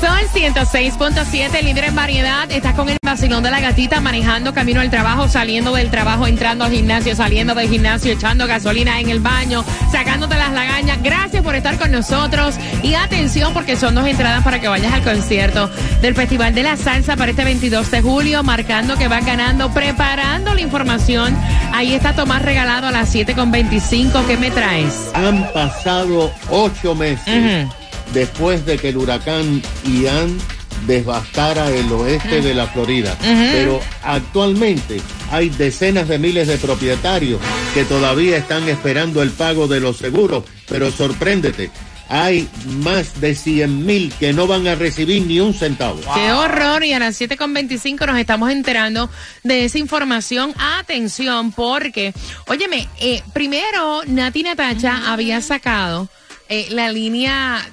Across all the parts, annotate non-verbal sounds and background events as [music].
Sol 106.7, líder en variedad. Estás con el vacilón de la gatita, manejando camino al trabajo, saliendo del trabajo, entrando al gimnasio, saliendo del gimnasio, echando gasolina en el baño, sacándote las lagañas. Gracias por estar con nosotros. Y atención, porque son dos entradas para que vayas al concierto del Festival de la Salsa para este 22 de julio, marcando que vas ganando, preparando la información. Ahí está Tomás regalado a las 7.25. ¿Qué me traes? Han pasado ocho meses. Después de que el huracán Ian devastara el oeste de la Florida. Pero actualmente hay decenas de miles de propietarios que todavía están esperando el pago de los seguros. Pero sorpréndete, hay más de 100 mil que no van a recibir ni un centavo. Qué horror. Y a las 7.25 nos estamos enterando de esa información. Atención, porque, óyeme, eh, primero Nati Natacha había sacado eh, la línea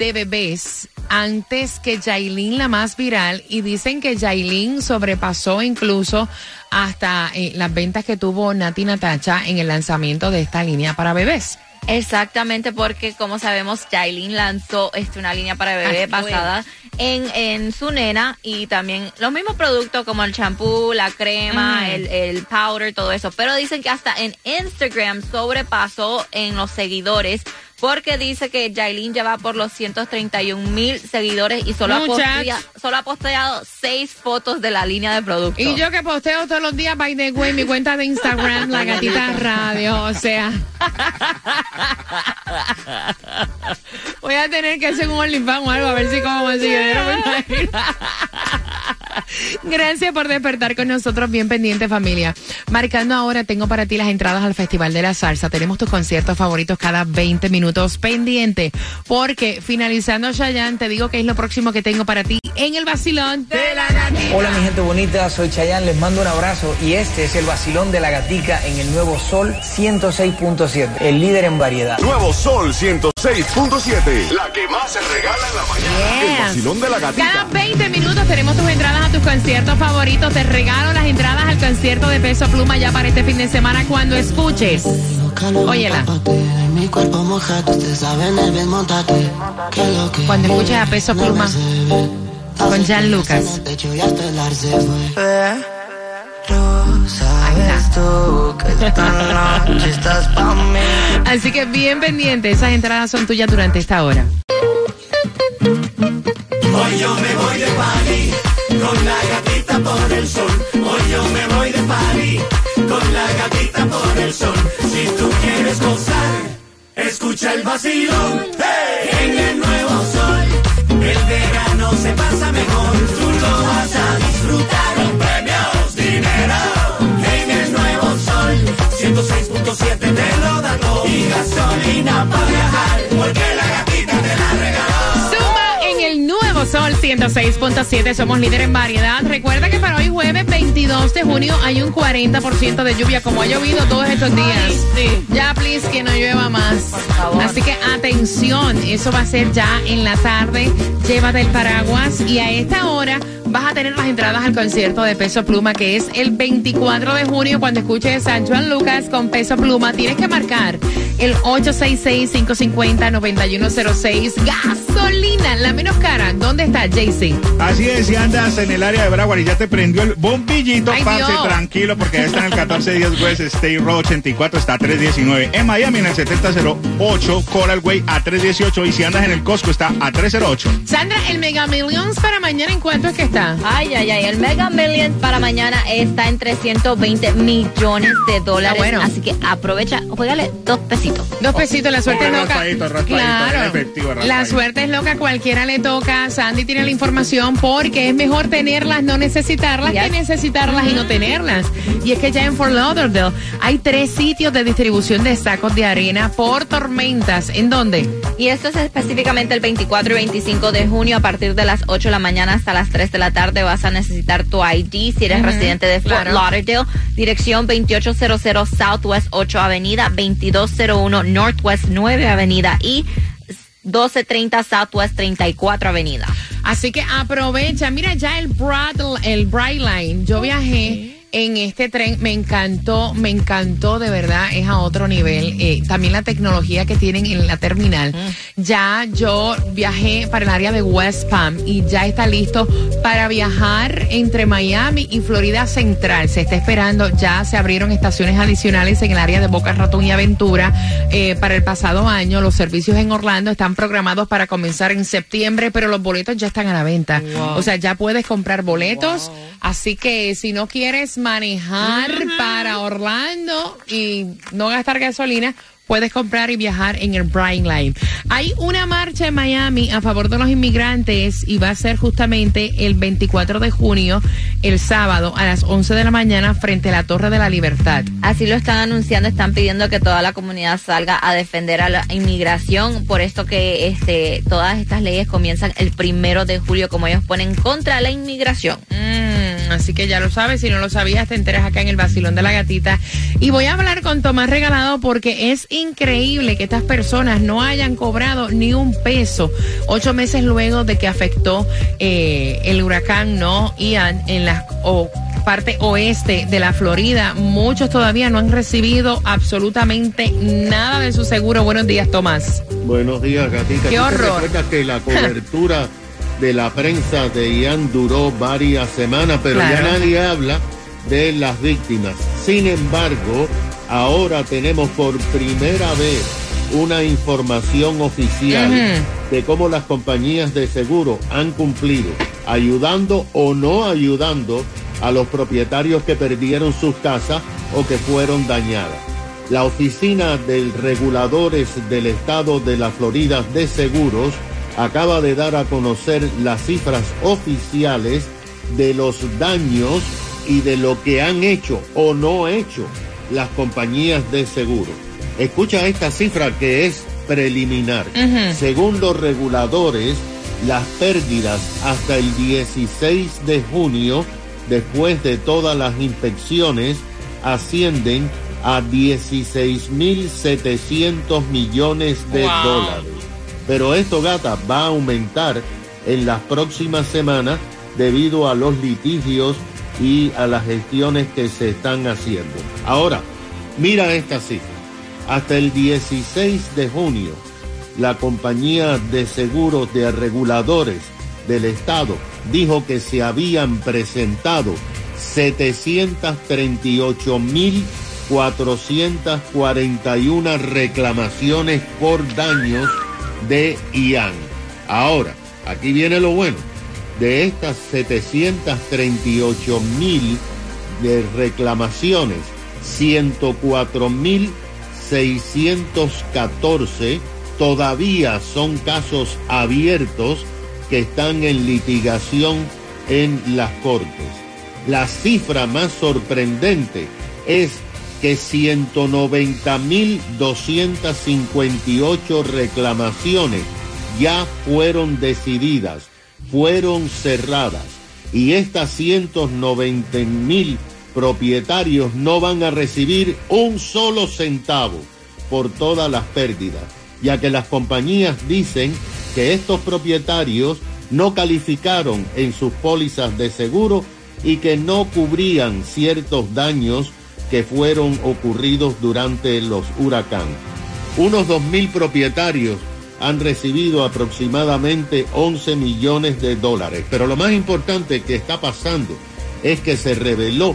de bebés antes que Jailin, la más viral, y dicen que Jailin sobrepasó incluso hasta eh, las ventas que tuvo Nati Natacha en el lanzamiento de esta línea para bebés. Exactamente, porque como sabemos, Jailin lanzó este, una línea para bebé Ah, basada en, en su nena y también los mismos productos como el champú, la crema, Mm. el, el powder, todo eso. Pero dicen que hasta en Instagram sobrepasó en los seguidores porque dice que Jailin ya va por los 131 mil seguidores y solo ha, Muchachos. postea- solo ha posteado seis fotos de la línea de productos. Y yo que posteo todos los días, by the way, mi cuenta de Instagram, La Gatita Radio, o sea. Voy a tener que hacer un OnlyFans o algo, a ver si como más imagino. Gracias por despertar con nosotros, bien pendiente familia. Marcando ahora, tengo para ti las entradas al Festival de la Salsa. Tenemos tus conciertos favoritos cada 20 minutos pendiente, porque finalizando Chayanne, te digo que es lo próximo que tengo para ti en el vacilón de la gatita. Hola mi gente bonita, soy Chayanne, les mando un abrazo y este es el vacilón de la gatica en el nuevo Sol 106.7, el líder en variedad. Nuevo Sol 106.7. La que más se regala en la mañana. El vacilón de la Cada gatita. 20 minutos tenemos tus entradas a tus conciertos favoritos. Te regalo las entradas al concierto de Peso Pluma ya para este fin de semana cuando escuches. Óyela. Mi cuerpo mojado, ustedes saben el bien montate. Que lo que Cuando escuches a Peso Pluma. Con pa' mí. Así que bien pendiente, esas entradas son tuyas durante esta hora. Hoy yo me voy de party con la gatita por el sol. Hoy yo me voy de party con la gatita por el sol. Si tú quieres gozar, escucha el vacilón. ¡Hey! En el el verano se pasa mejor. Tú lo vas a disfrutar con premios, dinero. En el nuevo sol, 106.7 te lo da todo. Y gasolina para viajar, 106.7. Somos líder en variedad. Recuerda que para hoy jueves 22 de junio hay un 40% de lluvia como ha llovido todos estos días. Ya, please, que no llueva más. favor. Así que atención, eso va a ser ya en la tarde. Llévate el paraguas y a esta hora vas a tener las entradas al concierto de Peso Pluma que es el 24 de junio cuando escuches a Juan Lucas con Peso Pluma. Tienes que marcar el 866-550-9106. Gasolina, la menos cara. ¿Dónde está, JC? Así es, si andas en el área de Broward y ya te prendió el bombillito, Ay, pase Dios. tranquilo porque ya está en el 1410 West State Road 84, está a 319. En Miami en el 7008 Coral Way a 318 y si andas en el Costco está a 308. Sandra, el Mega Millions para mañana, ¿en cuánto es que está? está? Ay, ay, ay. El Mega Millions para mañana está en 320 millones de dólares. Ah, bueno. Así que aprovecha, juégale dos pesitos. Dos pesitos, la suerte es loca. Claro, efectivo, la suerte es loca, cualquiera le toca. Sandy tiene la información porque es mejor tenerlas, no necesitarlas, que necesitarlas y no tenerlas. Y es que ya en Fort Lauderdale hay tres sitios de distribución de sacos de arena por tormentas. ¿En dónde? Y esto es específicamente el 24 y 25 de junio a partir de las 8 de la mañana hasta las 3 de la tarde vas a necesitar tu ID si eres residente de Fort claro. Lauderdale. Dirección 2800 Southwest 8 Avenida, 2201 Northwest 9 Avenida y 1230 Southwest 34 Avenida. Así que aprovecha. Mira ya el Broad, el Brightline. Yo viajé en este tren, me encantó, me encantó de verdad, es a otro nivel. Eh, también la tecnología que tienen en la terminal. Ya yo viajé para el área de West Palm y ya está listo para viajar entre Miami y Florida Central. Se está esperando, ya se abrieron estaciones adicionales en el área de Boca Ratón y Aventura eh, para el pasado año. Los servicios en Orlando están programados para comenzar en septiembre, pero los boletos ya están a la venta. O sea, ya puedes comprar boletos. Así que si no quieres manejar para Orlando y no gastar gasolina, puedes comprar y viajar en el Bright Line. Hay una marcha en Miami a favor de los inmigrantes y va a ser justamente el 24 de junio, el sábado, a las 11 de la mañana, frente a la Torre de la Libertad. Así lo están anunciando, están pidiendo que toda la comunidad salga a defender a la inmigración, por esto que este, todas estas leyes comienzan el primero de julio, como ellos ponen contra la inmigración. Mm, así que ya lo sabes, si no lo sabías, te enteras acá en el Basilón de la Gatita. Y voy a hablar con Tomás Regalado porque es increíble que estas personas no hayan cobrado ni un peso ocho meses luego de que afectó eh, el huracán no Ian en la o- parte oeste de la Florida. Muchos todavía no han recibido absolutamente nada de su seguro. Buenos días, Tomás. Buenos días, gatita. Qué ¿Tú te horror. que la [laughs] cobertura de la prensa de Ian duró varias semanas, pero Claro. ya nadie habla de las víctimas. Sin embargo, ahora tenemos por primera vez una información oficial de cómo las compañías de seguro han cumplido, ayudando o no ayudando a los propietarios que perdieron sus casas o que fueron dañadas. La Oficina de Reguladores del Estado de la Florida de Seguros acaba de dar a conocer las cifras oficiales de los daños y de lo que han hecho o no hecho las compañías de seguro. Escucha esta cifra que es preliminar. Según los reguladores, las pérdidas hasta el 16 de junio, después de todas las inspecciones, ascienden a 16.700 millones de Wow. dólares. Pero esto, gata, va a aumentar en las próximas semanas debido a los litigios y a las gestiones que se están haciendo. Ahora, mira esta cifra. Hasta el 16 de junio, la compañía de seguros de reguladores del Estado dijo que se habían presentado 738.441 reclamaciones por daños de Ian. Ahora, aquí viene lo bueno. De estas 738.000 de reclamaciones, 104.614 todavía son casos abiertos que están en litigación en las cortes. La cifra más sorprendente es que 190.258 reclamaciones ya fueron decididas, fueron cerradas y estas 190.000 propietarios no van a recibir un solo centavo por todas las pérdidas, ya que las compañías dicen que estos propietarios no calificaron en sus pólizas de seguro y que no cubrían ciertos daños que fueron ocurridos durante los huracanes. Unos 2.000 propietarios han recibido aproximadamente 11 millones de dólares. Pero lo más importante que está pasando es que se reveló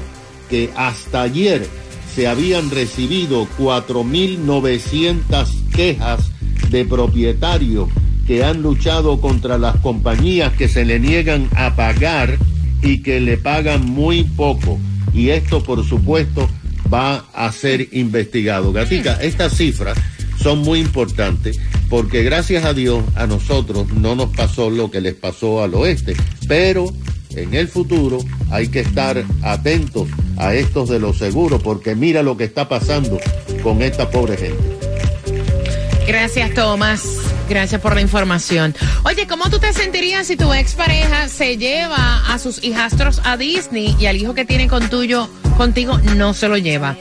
que hasta ayer se habían recibido 4.900 quejas de propietarios que han luchado contra las compañías que se le niegan a pagar y que le pagan muy poco. Y esto, por supuesto, va a ser investigado. Gatica, estas cifras son muy importantes porque gracias a Dios a nosotros no nos pasó lo que les pasó al oeste, pero en el futuro hay que estar atentos a estos de los seguros porque mira lo que está pasando con esta pobre gente. Gracias, Tomás. Gracias por la información. Oye, ¿cómo tú te sentirías si tu expareja se lleva a sus hijastros a Disney y al hijo que tiene con tuyo, contigo no se lo lleva?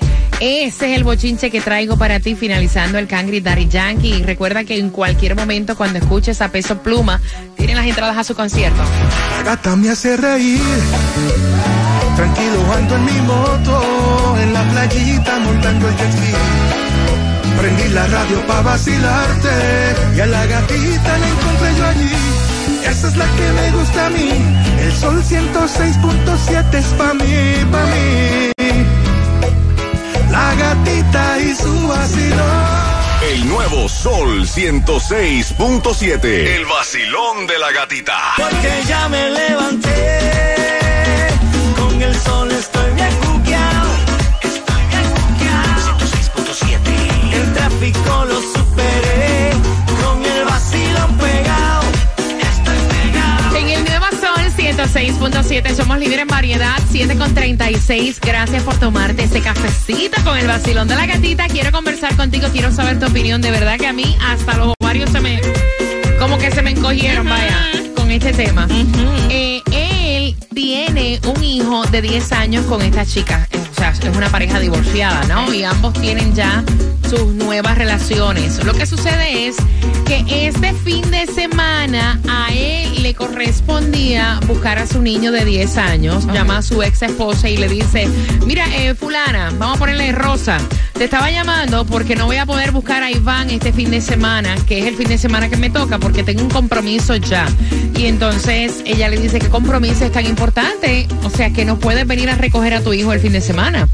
Ese es el bochinche que traigo para ti finalizando el Cangri Daddy Yankee. Recuerda que en cualquier momento cuando escuches a Peso Pluma, tienen las entradas a su concierto. La gata me hace reír. Tranquilo ando en mi moto, en la playita montando el jet ski. Prendí la radio pa' vacilarte y a la gatita la encontré yo allí. Esa es la que me gusta a mí. El sol 106.7 es pa' mí, pa' mí. La gatita y su vacilón. El nuevo Sol 106.7. El vacilón de la gatita. Porque ya me levanté. Con el sol 106.7 somos líderes en variedad, 7 con 36. Gracias por tomarte ese cafecito con el vacilón de la gatita. Quiero conversar contigo, quiero saber tu opinión. De verdad que a mí hasta los ovarios se me, como que se me encogieron, vaya, con este tema. Eh, él tiene un hijo de 10 años con esta chica. O sea, es una pareja divorciada, ¿no? Y ambos tienen ya sus nuevas relaciones. Lo que sucede es que este fin de semana a él le correspondía buscar a su niño de 10 años, llama a su ex esposa y le dice, mira, eh, fulana, vamos a ponerle rosa, te estaba llamando porque no voy a poder buscar a Iván este fin de semana, que es el fin de semana que me toca, porque tengo un compromiso ya. Y entonces ella le dice, ¿qué compromiso es tan importante? O sea, que no puedes venir a recoger a tu hijo el fin de semana.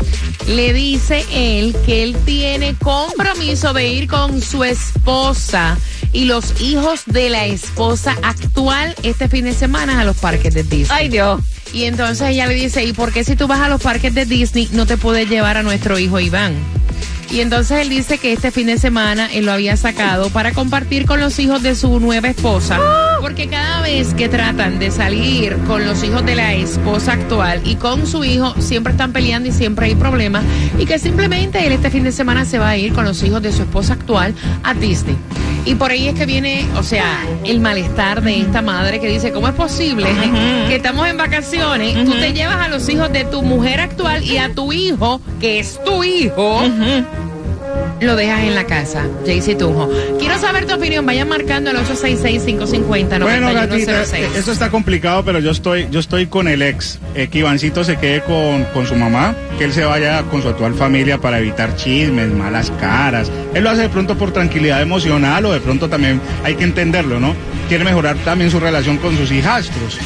Le dice él que él tiene compromiso de ir con su esposa y los hijos de la esposa actual este fin de semana a los parques de Disney. Ay, Dios. Y entonces ella le dice, ¿y por qué si tú vas a los parques de Disney no te puedes llevar a nuestro hijo Iván? Y entonces él dice que este fin de semana él lo había sacado para compartir con los hijos de su nueva esposa. Porque cada vez que tratan de salir con los hijos de la esposa actual y con su hijo, siempre están peleando y siempre hay problemas. Y que simplemente él este fin de semana se va a ir con los hijos de su esposa actual a Disney. Y por ahí es que viene, o sea, el malestar de esta madre que dice, ¿cómo es posible que estamos en vacaciones, tú te llevas a los hijos de tu mujer actual y a tu hijo, que es tu hijo, lo dejas en la casa? Jaycee Tunjo. Quiero saber tu opinión, vayan marcando al 866-550-9106. Bueno, gatita, eh, eso está complicado, pero yo estoy, yo estoy con el ex. Eh, que Ivancito se quede con, con su mamá, que él se vaya con su actual familia para evitar chismes, malas caras. Él lo hace de pronto por tranquilidad emocional o de pronto también hay que entenderlo, ¿no? Quiere mejorar también su relación con sus hijastros.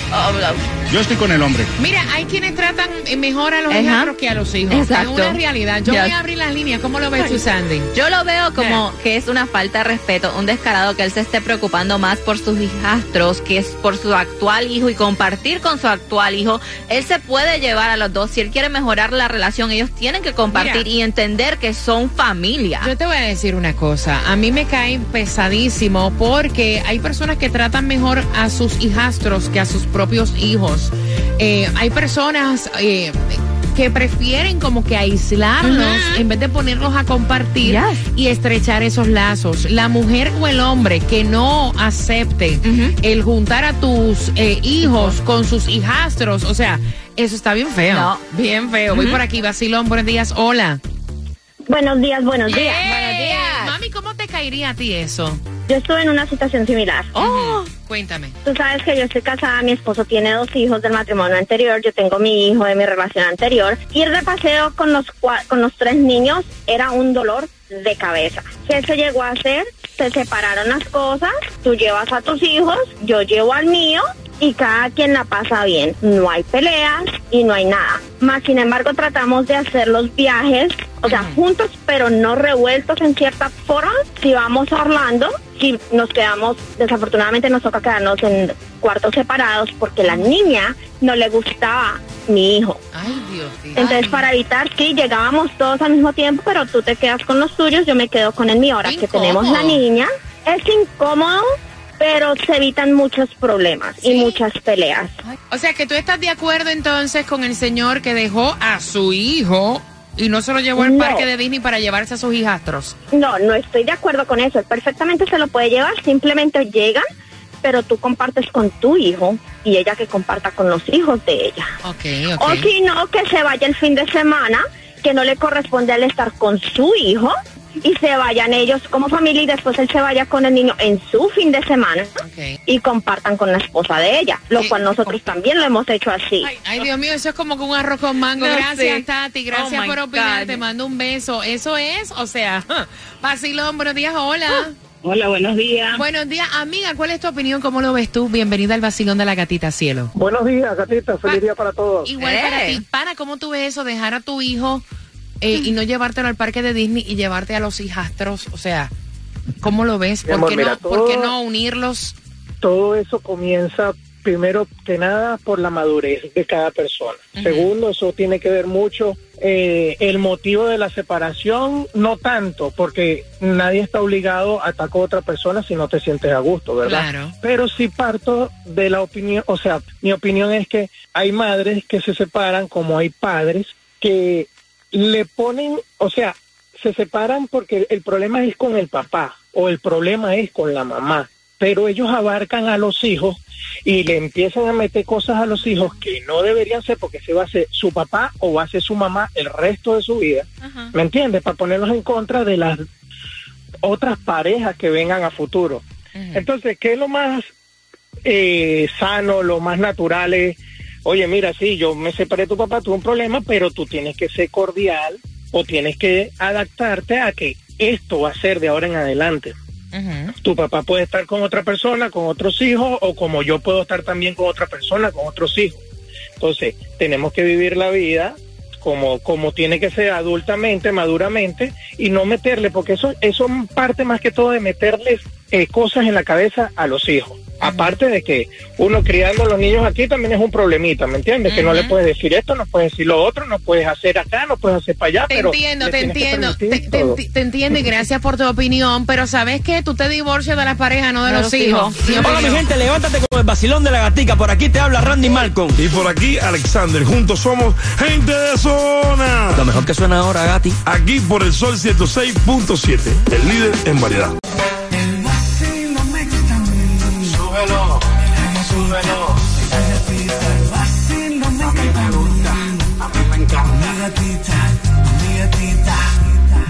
Yo estoy con el hombre. Mira, hay quienes tratan mejor a los Ajá. hijastros que a los hijos. Exacto. Es una realidad. Yo voy a abrir las líneas. ¿Cómo lo ves tú, Sandy? Yo lo veo como que es una falta de respeto, un descarado que él se esté preocupando más por sus hijastros que es por su actual hijo y compartir con su actual hijo. Él se puede llevar a los dos. Si él quiere mejorar la relación, ellos tienen que compartir Mira. y entender que son familia. Yo te voy a decir una cosa, a mí me cae pesadísimo porque hay personas que tratan mejor a sus hijastros que a sus propios hijos. Eh, hay personas eh, que prefieren como que aislarlos en vez de ponerlos a compartir Yes. y estrechar esos lazos. La mujer o el hombre que no acepte el juntar a tus eh, hijos con sus hijastros, o sea, eso está bien feo. No. Bien feo. Voy por aquí, Basilón, buenos días, hola. Buenos días, buenos días. Buenos días. Mami, ¿cómo te caería a ti eso? Yo estuve en una situación similar. Oh, cuéntame. Tú sabes que yo estoy casada, mi esposo tiene dos hijos del matrimonio anterior, yo tengo mi hijo de mi relación anterior. Ir de paseo con los, con los tres niños era un dolor de cabeza. ¿Qué se llegó a hacer? Se separaron las cosas, tú llevas a tus hijos, yo llevo al mío y cada quien la pasa bien. No hay peleas y no hay nada. Más sin embargo tratamos de hacer los viajes, o sea, juntos pero no revueltos en cierta forma. Si vamos a Orlando, si nos quedamos, desafortunadamente nos toca quedarnos en cuartos separados porque la niña no le gustaba mi hijo. Ay, Dios. Entonces, para evitar, sí, llegábamos todos al mismo tiempo, pero tú te quedas con los tuyos, yo me quedo con el mío. Ahora que tenemos la niña, es incómodo, pero se evitan muchos problemas y muchas peleas. O sea, que tú estás de acuerdo entonces con el señor que dejó a su hijo y no se lo llevó al No. parque de Disney para llevarse a sus hijastros. No, no estoy de acuerdo con eso. Perfectamente se lo puede llevar, simplemente llegan, pero tú compartes con tu hijo y ella que comparta con los hijos de ella. Ok, O si no, que se vaya el fin de semana, que no le corresponde a él estar con su hijo y se vayan ellos como familia y después él se vaya con el niño en su fin de semana y compartan con la esposa de ella, lo cual nosotros también lo hemos hecho así. Ay, Dios mío, eso es como con un arroz con mango. No gracias, sé. Tati. Gracias Oh, my por opinar. God. Te mando un beso. Eso es, o sea, [laughs] vacilón. Buenos días, hola. Hola, buenos días. Buenos días, amiga. ¿Cuál es tu opinión? ¿Cómo lo ves tú? Bienvenida al vacilón de la gatita cielo. Buenos días, gatita. Feliz día para todos. Igual para ti. Pana, ¿cómo tú ves eso? Dejar a tu hijo eh, y no llevártelo al parque de Disney y llevarte a los hijastros. O sea, ¿cómo lo ves? ¿Por amor, qué, mira, no, ¿Por qué no unirlos? Todo eso comienza primero que nada por la madurez de cada persona. Segundo, eso tiene que ver mucho eh, el motivo de la separación, no tanto, porque nadie está obligado a atacar a otra persona si no te sientes a gusto, ¿verdad? Claro. Pero sí parto de la opinión, o sea, mi opinión es que hay madres que se separan como hay padres que le ponen, o sea, se separan porque el problema es con el papá o el problema es con la mamá, pero ellos abarcan a los hijos y le empiezan a meter cosas a los hijos que no deberían ser porque se va a ser su papá o va a ser su mamá el resto de su vida, ¿me entiendes? Para ponerlos en contra de las otras parejas que vengan a futuro. Entonces, ¿qué es lo más eh, sano, lo más natural es, oye, mira, sí, yo me separé de tu papá, tuve un problema, pero tú tienes que ser cordial o tienes que adaptarte a que esto va a ser de ahora en adelante. Tu papá puede estar con otra persona, con otros hijos, o como yo puedo estar también con otra persona, con otros hijos. Entonces, tenemos que vivir la vida como, como tiene que ser adultamente, maduramente, y no meterle, porque eso, eso parte más que todo de meterles eh, cosas en la cabeza a los hijos. Aparte de que uno criando a los niños aquí también es un problemita, ¿me entiendes? Que no le puedes decir esto, no puedes decir lo otro, no puedes hacer acá, no puedes hacer para allá. Te pero entiendo, te que entiendo, te, te te entiendo y gracias por tu opinión, pero ¿sabes qué? Tú te divorcias de la pareja, no de, los, hijos. Mi Hola mi gente, levántate con el vacilón de la gatica. Por aquí te habla Randy Malcolm. Y por aquí, Alexander. Juntos somos gente de zona. Lo mejor que suena ahora, Gati. Aquí por el Sol 106.7, el líder en variedad.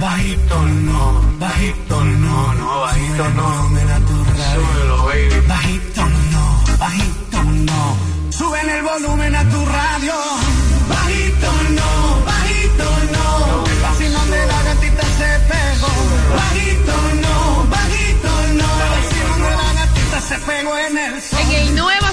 Bajito no, bajito no, no, bajito no. Súbelo, baby. Bajito no, bajito no. Suben el volumen a tu radio. Bajito no, bajito no. El vacilón de la gatita se pegó. Bajito no, bajito no. El vacilón de la gatita se pegó en el sol.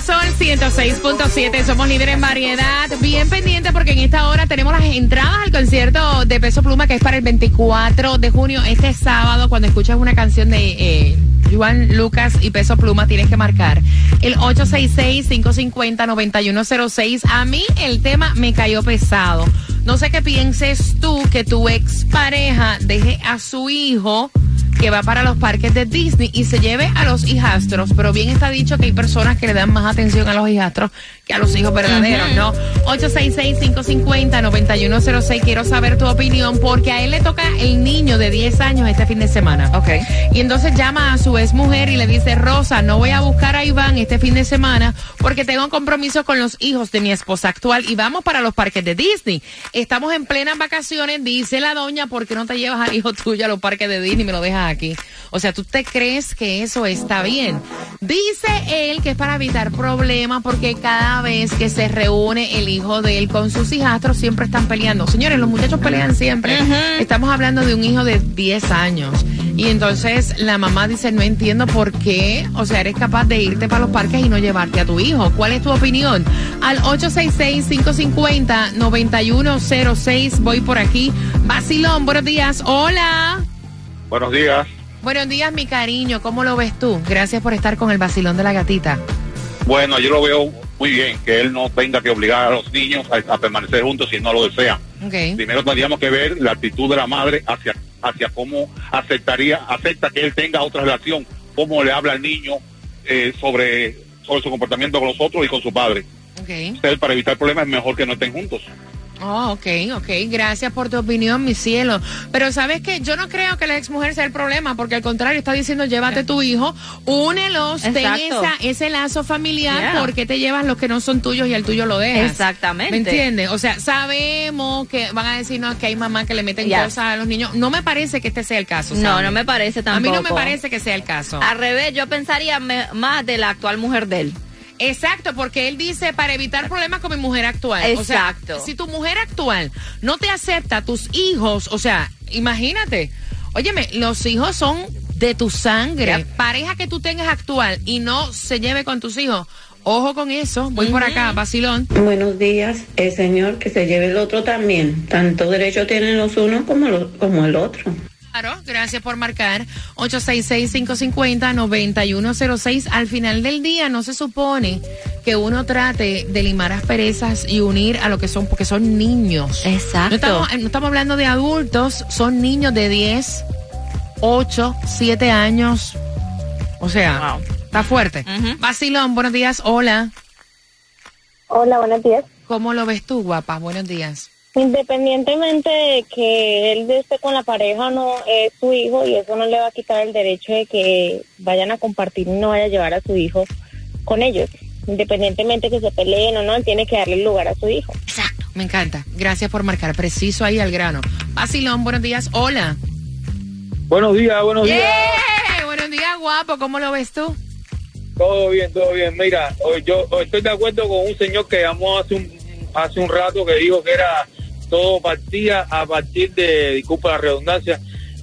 Sol 106.7 somos líderes en variedad. Bien pendiente porque en esta hora tenemos las entradas al concierto de Peso Pluma que es para el 24 de junio, este sábado. Cuando escuchas una canción de eh, Juan Lucas y Peso Pluma, tienes que marcar el 866-550-9106. A mí el tema me cayó pesado. No sé qué pienses tú que tu expareja deje a su hijo que va para los parques de Disney y se lleve a los hijastros, pero bien está dicho que hay personas que le dan más atención a los hijastros a los hijos verdaderos, ¿no? 866-550-9106, quiero saber tu opinión porque a él le toca el niño de 10 años este fin de semana. Ok. Y entonces llama a su ex mujer y le dice, Rosa, no voy a buscar a Iván este fin de semana porque tengo un compromiso con los hijos de mi esposa actual y vamos para los parques de Disney. Estamos en plenas vacaciones, dice la doña, ¿por qué no te llevas al hijo tuyo a los parques de Disney y me lo dejas aquí? O sea, ¿tú te crees que eso está bien? Dice él que es para evitar problemas porque cada vez que se reúne el hijo de él con sus hijastros siempre están peleando. Señores, los muchachos pelean siempre. Estamos hablando de un hijo de 10 años. Y entonces la mamá dice, no entiendo por qué, o sea, eres capaz de irte para los parques y no llevarte a tu hijo. ¿Cuál es tu opinión? Al 866-550-9106, voy por aquí. Basilón, buenos días. Hola. Buenos días. Buenos días, mi cariño. ¿Cómo lo ves tú? Gracias por estar con el Basilón de la Gatita. Bueno, yo lo veo muy bien que él no tenga que obligar a los niños a, a permanecer juntos si no lo desean. Primero tendríamos que ver la actitud de la madre hacia, hacia cómo aceptaría, acepta que él tenga otra relación, cómo le habla al niño eh, sobre, sobre su comportamiento con los otros y con su padre. Ok. Entonces, para evitar problemas es mejor que no estén juntos. Oh, ok, ok. Gracias por tu opinión, mi cielo. Pero sabes que yo no creo que la ex mujer sea el problema, porque al contrario está diciendo llévate tu hijo, únelos, ten esa, ese lazo familiar, Yeah. porque te llevas los que no son tuyos y el tuyo lo dejas. Exactamente. ¿Me entiendes? O sea, sabemos que van a decirnos que hay mamás que le meten cosas a los niños. No me parece que este sea el caso. No, no me parece A mí no me tampoco. parece que sea el caso. Al revés, yo pensaría más de la actual mujer de él. Exacto, porque él dice para evitar problemas con mi mujer actual. Exacto. O sea, si tu mujer actual no te acepta tus hijos, o sea, imagínate. Óyeme, los hijos son de tu sangre. Pareja que tú tengas actual y no se lleve con tus hijos. Ojo con eso. Voy por acá, vacilón. Buenos días, el señor que se lleve el otro también. Tanto derecho tienen los unos como, los, como el otro. Claro, gracias por marcar 866-550-9106. Al final del día no se supone que uno trate de limar asperezas y unir a lo que son, porque son niños. Exacto. No estamos, no estamos hablando de adultos, son niños de 10, 8, 7 años. O sea, está fuerte. Vacilón, buenos días, hola. Hola, buenos días. ¿Cómo lo ves tú, guapa? Buenos días. Independientemente de que él esté con la pareja o no, es su hijo y eso no le va a quitar el derecho de que vayan a compartir y no vaya a llevar a su hijo con ellos. Independientemente que se peleen o no, él tiene que darle el lugar a su hijo. Exacto. Me encanta. Gracias por marcar. Preciso ahí al grano. Vacilón, buenos días, hola. Buenos días, buenos días. Buenos días, guapo. ¿Cómo lo ves tú? Todo bien, todo bien. Mira, hoy yo estoy de acuerdo con un señor que llamó hace un hace un rato que dijo que era todo partía a partir de, disculpa la redundancia,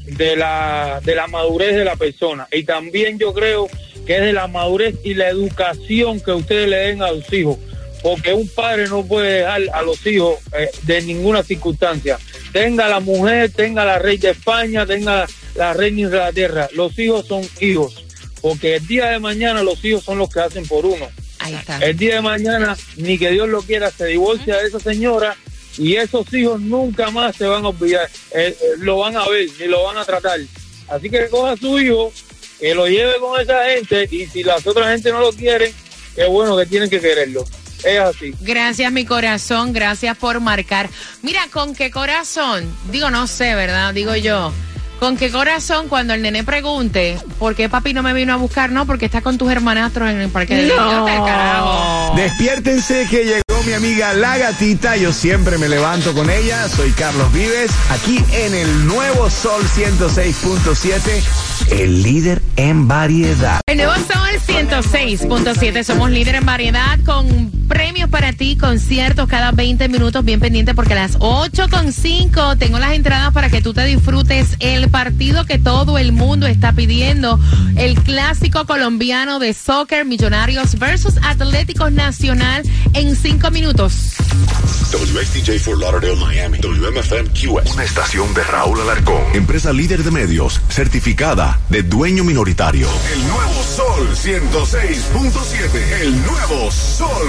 de la de la madurez de la persona. Y también yo creo que es de la madurez y la educación que ustedes le den a los hijos. Porque un padre no puede dejar a los hijos eh, de ninguna circunstancia. Tenga la mujer, tenga la rey de España, tenga la reina de Inglaterra. Los hijos son hijos. Porque el día de mañana los hijos son los que hacen por uno. Ahí está. El día de mañana, ni que Dios lo quiera, se divorcia de esa señora y esos hijos nunca más se van a olvidar. Eh, eh, lo van a ver, ni lo van a tratar. Así que coja a su hijo, que lo lleve con esa gente y si las otras gente no lo quieren, es bueno que tienen que quererlo. Es así. Gracias, mi corazón. Gracias por marcar. Mira, ¿con qué corazón? Digo, no sé, ¿verdad? Digo yo. ¿Con qué corazón cuando el nene pregunte por qué papi no me vino a buscar? No, porque está con tus hermanastros en el parque de No. carajo. Despiértense que llegó mi amiga La Gatita. Yo siempre me levanto con ella. Soy Carlos Vives, aquí en el nuevo Sol 106.7, el líder en variedad. El nuevo Sol 106.7. Somos líder en variedad con premios para ti, conciertos cada 20 minutos. Bien pendiente porque a las 8.5 tengo las entradas para que tú te disfrutes el partido que todo el mundo está pidiendo. El clásico colombiano de soccer, Millonarios versus Atléticos Nacional en 5 minutos. WXTJ for Lauderdale, Miami. WMFM QS. Una estación de Raúl Alarcón. Empresa líder de medios, certificada de dueño minoritario. El nuevo Sol 106.7. El nuevo Sol